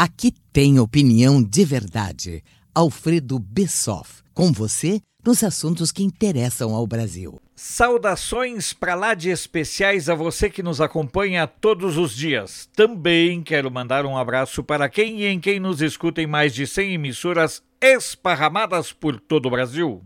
Aqui tem opinião de verdade. Alfredo Bessoff, com você nos assuntos que interessam ao Brasil. Saudações para lá de especiais a você que nos acompanha todos os dias. Também quero mandar um abraço para quem e em quem nos escuta em mais de 100 emissoras esparramadas por todo o Brasil.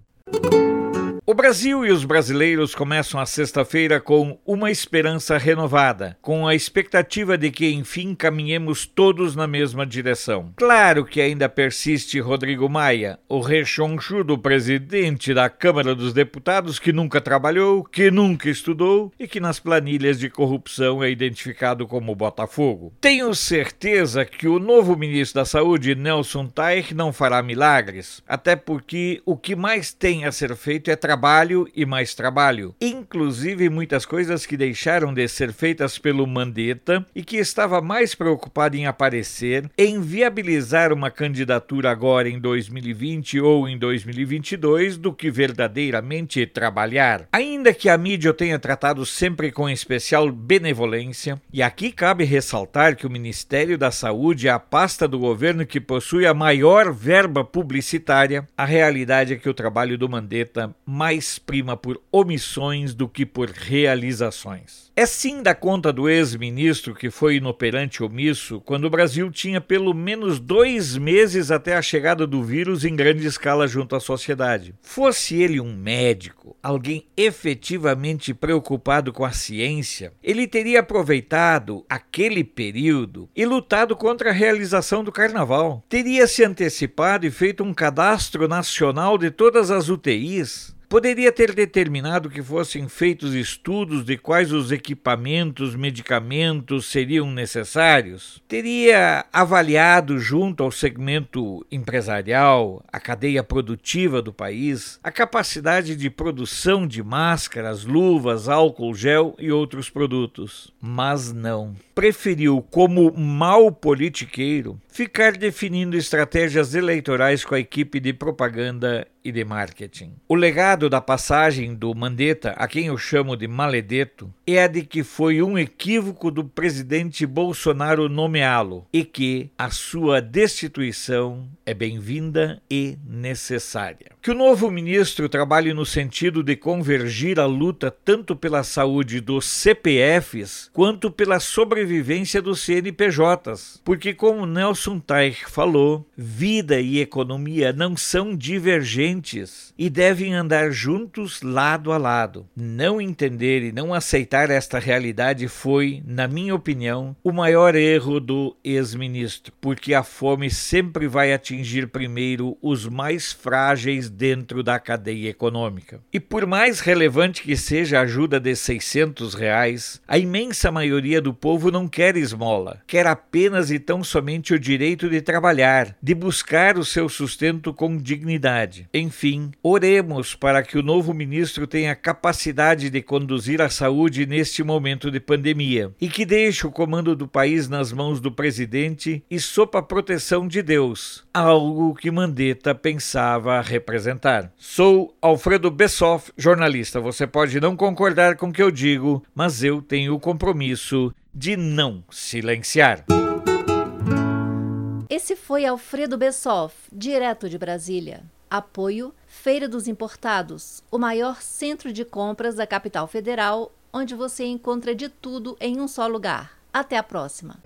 O Brasil e os brasileiros começam a sexta-feira com uma esperança renovada, com a expectativa de que enfim caminhemos todos na mesma direção. Claro que ainda persiste Rodrigo Maia, o rechonchudo presidente da Câmara dos Deputados que nunca trabalhou, que nunca estudou e que nas planilhas de corrupção é identificado como Botafogo. Tenho certeza que o novo ministro da Saúde, Nelson Taich, não fará milagres, até porque o que mais tem a ser feito é trabalho e mais trabalho. Inclusive muitas coisas que deixaram de ser feitas pelo Mandetta e que estava mais preocupado em aparecer, em viabilizar uma candidatura agora em 2020 ou em 2022 do que verdadeiramente trabalhar. Ainda que a mídia o tenha tratado sempre com especial benevolência, e aqui cabe ressaltar que o Ministério da Saúde é a pasta do governo que possui a maior verba publicitária, a realidade é que o trabalho do Mandetta mais prima por omissões do que por realizações. É sim da conta do ex-ministro que foi inoperante omisso quando o Brasil tinha pelo menos dois meses até a chegada do vírus em grande escala junto à sociedade. Fosse ele um médico, alguém efetivamente preocupado com a ciência, ele teria aproveitado aquele período e lutado contra a realização do carnaval. Teria se antecipado e feito um cadastro nacional de todas as UTIs Poderia ter determinado que fossem feitos estudos de quais os equipamentos, medicamentos seriam necessários. Teria avaliado, junto ao segmento empresarial, a cadeia produtiva do país, a capacidade de produção de máscaras, luvas, álcool gel e outros produtos. Mas não. Preferiu, como mau politiqueiro, ficar definindo estratégias eleitorais com a equipe de propaganda e de marketing. O legado da passagem do Mandetta, a quem eu chamo de Maledeto, é de que foi um equívoco do presidente Bolsonaro nomeá-lo e que a sua destituição é bem-vinda e necessária. Que o novo ministro trabalhe no sentido de convergir a luta tanto pela saúde dos CPFs quanto pela sobrevivência dos CNPJs, porque como Nelson Teich falou, vida e economia não são divergentes e devem andar juntos lado a lado. Não entender e não aceitar esta realidade foi, na minha opinião, o maior erro do ex-ministro, porque a fome sempre vai atingir primeiro os mais frágeis dentro da cadeia econômica. E por mais relevante que seja a ajuda de 600 reais, a imensa maioria do povo não quer esmola, quer apenas e tão somente o direito de trabalhar, de buscar o seu sustento com dignidade. Enfim, oremos para que o novo ministro tenha capacidade de conduzir a saúde neste momento de pandemia e que deixe o comando do país nas mãos do presidente e sob a proteção de Deus, algo que Mandetta pensava representar. Sou Alfredo Bessoff, jornalista. Você pode não concordar com o que eu digo, mas eu tenho o compromisso de não silenciar. Esse foi Alfredo Bessoff, direto de Brasília. Apoio Feira dos Importados, o maior centro de compras da capital federal, onde você encontra de tudo em um só lugar. Até a próxima!